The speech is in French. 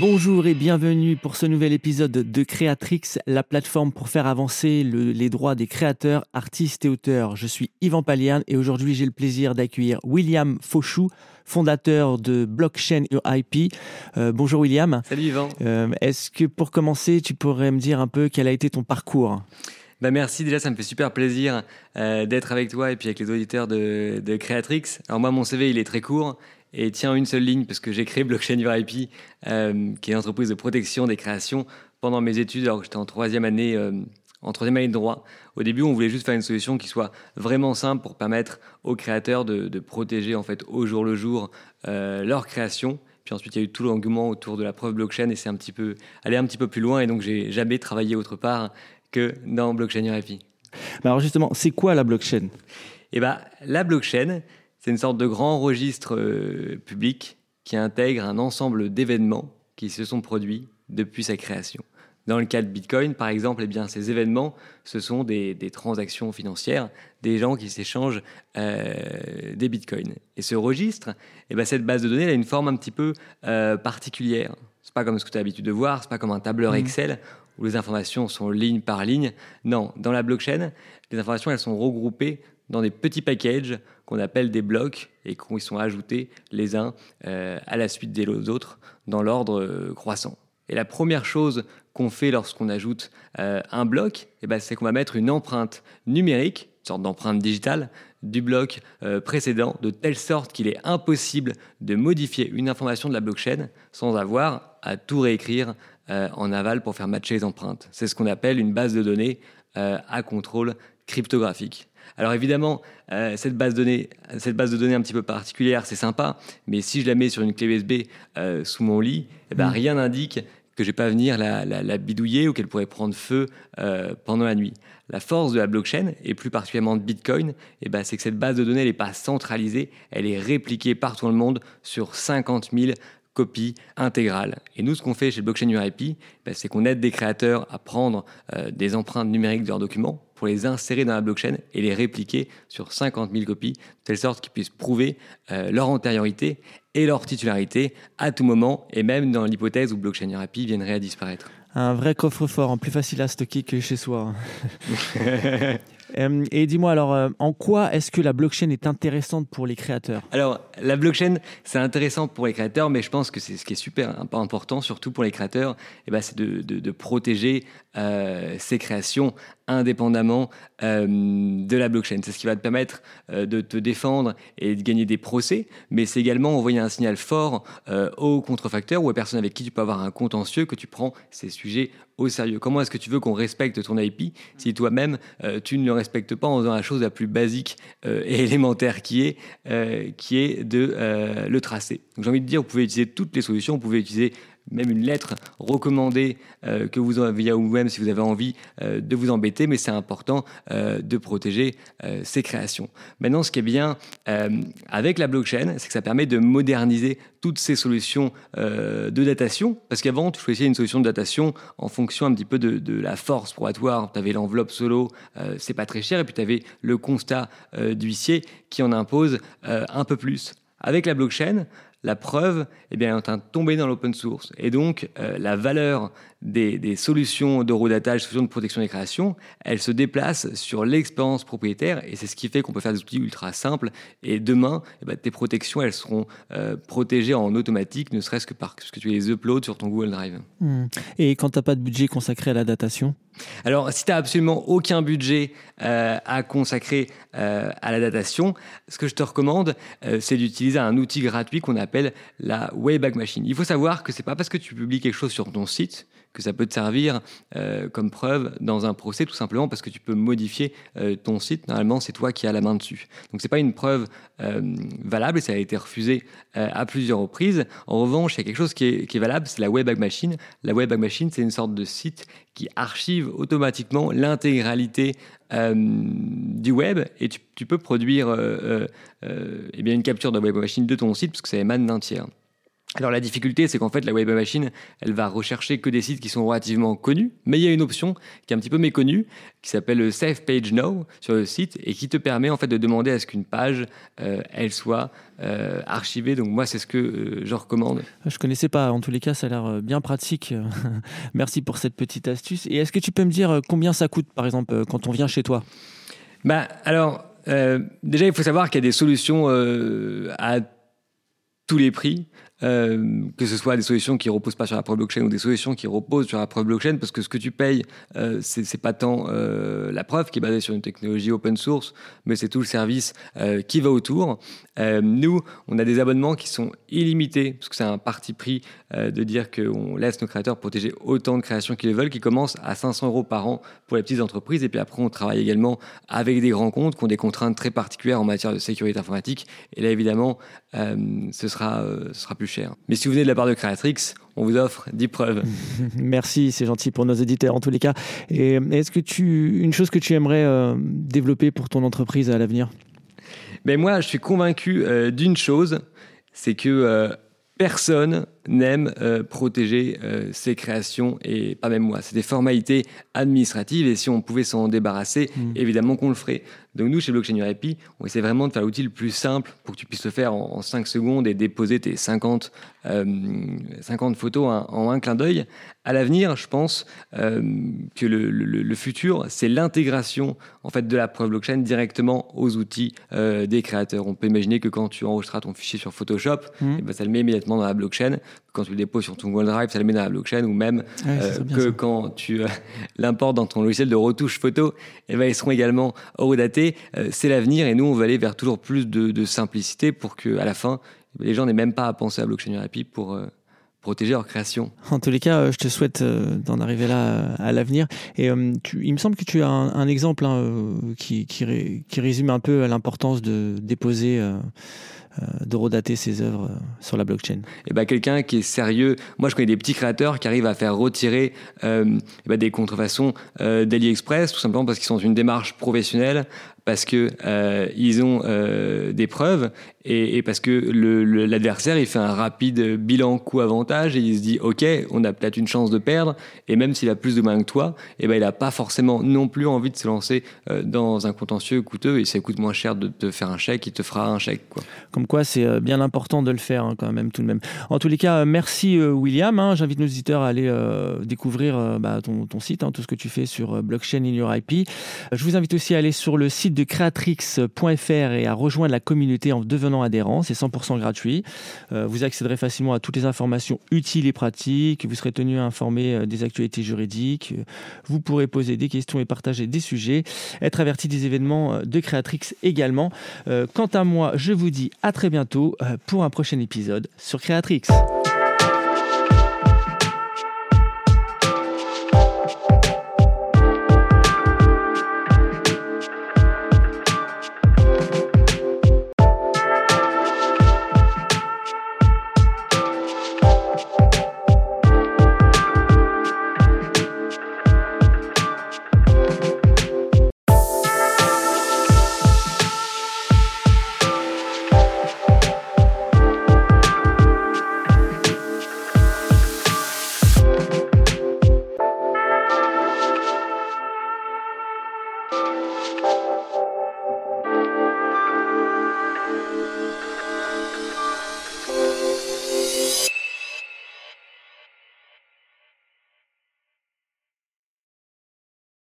Bonjour et bienvenue pour ce nouvel épisode de Creatrix, la plateforme pour faire avancer les droits des créateurs, artistes et auteurs. Je suis Yvan Palian et aujourd'hui j'ai le plaisir d'accueillir William Fauchou, fondateur de Blockchain IP. Euh, bonjour William. Salut Yvan. Euh, est-ce que pour commencer, tu pourrais me dire un peu quel a été ton parcours? Bah merci déjà, ça me fait super plaisir euh, d'être avec toi et puis avec les auditeurs de, de Creatrix. Alors moi, mon CV, il est très court et tient une seule ligne parce que j'ai créé Blockchain IP, euh, qui est une entreprise de protection des créations pendant mes études alors que j'étais en troisième année. Euh, en troisième année de droit. Au début, on voulait juste faire une solution qui soit vraiment simple pour permettre aux créateurs de, de protéger en fait au jour le jour euh, leur création. Puis ensuite, il y a eu tout l'engouement autour de la preuve blockchain et c'est un petit peu aller un petit peu plus loin. Et donc, j'ai jamais travaillé autre part que dans blockchain. Bah alors justement, c'est quoi la blockchain? Eh ben, la blockchain, c'est une sorte de grand registre euh, public qui intègre un ensemble d'événements qui se sont produits depuis sa création. Dans le cas de Bitcoin, par exemple, eh bien, ces événements, ce sont des, transactions financières, des gens qui s'échangent euh, des Bitcoins. Et ce registre, eh ben, cette base de données, elle a une forme un petit peu euh, particulière. C'est pas comme ce que tu as l'habitude de voir, c'est pas comme un tableur mmh. Où les informations sont ligne par ligne. Non, dans la blockchain, les informations, elles sont regroupées dans des petits packages qu'on appelle des blocs et qui sont ajoutés les uns euh, à la suite des autres dans l'ordre euh, croissant. Et la première chose qu'on fait lorsqu'on ajoute euh, un bloc, eh ben, c'est qu'on va mettre une empreinte numérique, une sorte d'empreinte digitale, du bloc précédent, de telle sorte qu'il est impossible de modifier une information de la blockchain sans avoir à tout réécrire en aval pour faire matcher les empreintes. C'est ce qu'on appelle une base de données à contrôle cryptographique. Alors évidemment, euh, cette, base de données, cette base de données un petit peu particulière, c'est sympa, mais si je la mets sur une clé USB euh, sous mon lit, eh ben, mm. rien n'indique que je vais pas venir la, bidouiller ou qu'elle pourrait prendre feu euh, pendant la nuit. La force de la blockchain, et plus particulièrement de Bitcoin, eh ben, c'est que cette base de données n'est pas centralisée, elle est répliquée partout dans le monde sur 50 000 copies intégrales. Et nous, ce qu'on fait chez Blockchain URIP, ben, c'est qu'on aide des créateurs à prendre des empreintes numériques de leurs documents pour les insérer dans la blockchain et les répliquer sur 50 000 copies, de telle sorte qu'ils puissent prouver euh, leur antériorité et leur titularité à tout moment, et même dans l'hypothèse où blockchain rapide viendrait à disparaître. Un vrai coffre-fort, plus facile à stocker que chez soi. Euh, et dis-moi alors, euh, en quoi est-ce que la blockchain est intéressante pour les créateurs? Alors, la blockchain, c'est intéressant pour les créateurs, mais je pense que c'est ce qui est super important, surtout pour les créateurs, eh ben, c'est de, protéger euh, ces créations indépendamment euh, de la blockchain. C'est ce qui va te permettre euh, de te défendre et de gagner des procès, mais c'est également envoyer un signal fort euh, aux contrefacteurs ou aux personnes avec qui tu peux avoir un contentieux que tu prends ces sujets au sérieux. Comment est-ce que tu veux qu'on respecte ton IP si toi-même tu ne le respectes pas en faisant la chose la plus basique et élémentaire qui est, qui est de le tracer? J'ai envie de dire, vous pouvez utiliser toutes les solutions, vous pouvez utiliser même une lettre recommandée euh, que vous envoyez à vous-même si vous avez envie euh, de vous embêter, mais c'est important euh, de protéger ces créations. Maintenant, ce qui est bien avec la blockchain, c'est que ça permet de moderniser toutes ces solutions de datation, parce qu'avant, tu choisissais une solution de datation en fonction un petit peu de, la force probatoire. Tu avais l'enveloppe solo, c'est pas très cher, et puis tu avais le constat d'huissier qui en impose un peu plus. Avec la blockchain, la preuve eh bien, est en train de tomber dans l'open source. Et donc, euh, la valeur des, solutions d'eurodatage, solutions de protection des créations, elle se déplace sur l'expérience propriétaire. Et c'est ce qui fait qu'on peut faire des outils ultra simples. Et demain, eh ben, tes protections, elles seront euh, protégées en automatique, ne serait-ce que parce que tu les uploads sur ton Google Drive. Hmm. Et quand tu n'as pas de budget consacré à la datation? Alors, si tu n'as absolument aucun budget euh, à consacrer euh, à la datation, ce que je te recommande, euh, c'est d'utiliser un outil gratuit qu'on appelle la Wayback Machine. Il faut savoir que c'est pas parce que tu publies quelque chose sur ton site que ça peut te servir comme preuve dans un procès, tout simplement parce que tu peux modifier ton site. Normalement, c'est toi qui as la main dessus. Donc, c'est pas une preuve valable et ça a été refusé à plusieurs reprises. En revanche, il y a quelque chose qui est, qui est valable, c'est la Wayback Machine. La Wayback Machine, c'est une sorte de site qui archive automatiquement l'intégralité du web et tu, peux produire eh bien une capture de Wayback Machine de ton site parce que ça émane d'un tiers. Alors la difficulté, c'est qu'en fait, la web machine, elle va rechercher que des sites qui sont relativement connus, mais il y a une option qui est un petit peu méconnue, qui s'appelle Save Page Now sur le site et qui te permet en fait de demander à ce qu'une page, euh, elle soit euh, archivée. Donc moi, c'est ce que euh, je recommande. Je connaissais pas. En tous les cas, ça a l'air bien pratique. Merci pour cette petite astuce. Et est-ce que tu peux me dire combien ça coûte, par exemple, quand on vient chez toi? Bah alors, déjà, il faut savoir qu'il y a des solutions à tous les prix. Euh, que ce soit des solutions qui reposent pas sur la preuve blockchain ou des solutions qui reposent sur la preuve blockchain, parce que ce que tu payes, euh, c'est pas tant euh, la preuve qui est basée sur une technologie open source, mais c'est tout le service euh, qui va autour. Nous, on a des abonnements qui sont illimités, parce que c'est un parti pris de dire qu'on laisse nos créateurs protéger autant de créations qu'ils veulent, qui commencent à 500 euros par an pour les petites entreprises, et puis après on travaille également avec des grands comptes qui ont des contraintes très particulières en matière de sécurité informatique, et là évidemment, ce sera, ce sera plus cher. Mais si vous venez de la part de Creatrix, on vous offre 10 preuves. Merci, c'est gentil pour nos éditeurs en tous les cas. Et est-ce que tu, une chose que tu aimerais euh, développer pour ton entreprise à l'avenir? Ben, moi, je suis convaincu euh, d'une chose, c'est que euh, personne n'aime protéger ses créations et pas même moi. C'est des formalités administratives et si on pouvait s'en débarrasser, mmh. évidemment qu'on le ferait. Donc nous, chez Blockchain URP, on essaie vraiment de faire l'outil le plus simple pour que tu puisses le faire en, 5 secondes et déposer tes 50, 50 euh, photos en, un clin d'œil. À l'avenir, je pense euh, que le, futur, c'est l'intégration en fait de la preuve blockchain directement aux outils euh, des créateurs. On peut imaginer que quand tu enregistreras ton fichier sur Photoshop, mmh. eh ben, ça le met immédiatement dans la blockchain. Quand tu le déposes sur ton Google Drive, ça le met dans la blockchain. Ou même que quand tu l'importes dans ton logiciel de retouche photo, eh ben, ils seront également horodatés euh, c'est l'avenir et nous, on va aller vers toujours plus de, simplicité pour que, à la fin, les gens n'aient même pas à penser à blockchain therapy pour euh, protéger leur création. En tous les cas, euh, je te souhaite d'en arriver là à l'avenir. Et il me semble que tu as un, exemple hein, qui, qui, résume un peu l'importance de déposer euh, de redater ses œuvres euh, sur la blockchain Et eh ben, quelqu'un qui est sérieux. Moi, je connais des petits créateurs qui arrivent à faire retirer euh, eh ben, des contrefaçons d'AliExpress, tout simplement parce qu'ils sont dans une démarche professionnelle, parce que ils ont des preuves et, parce que l'adversaire il fait un rapide bilan coût-avantage et il se dit ok on a peut-être une chance de perdre et même s'il a plus de mains que toi et eh ben il n'a pas forcément non plus envie de se lancer dans un contentieux coûteux et ça coûte moins cher de te faire un chèque il te fera un chèque quoi. Comme quoi, c'est euh, bien important de le faire hein, quand même tout de même. En tous les cas, euh, merci euh, William. Hein. J'invite nos visiteurs à aller découvrir bah, ton, site, hein, tout ce que tu fais sur Blockchain in Your IP. Je vous invite aussi à aller sur le site de creatrix.fr et à rejoindre la communauté en devenant adhérent. C'est 100% gratuit. vous accéderez facilement à toutes les informations utiles et pratiques. Vous serez tenu à informer des actualités juridiques. Vous pourrez poser des questions et partager des sujets. Être averti des événements de Creatrix également. Quant à moi, je vous dis à très bientôt euh, pour un prochain épisode sur Creatrix.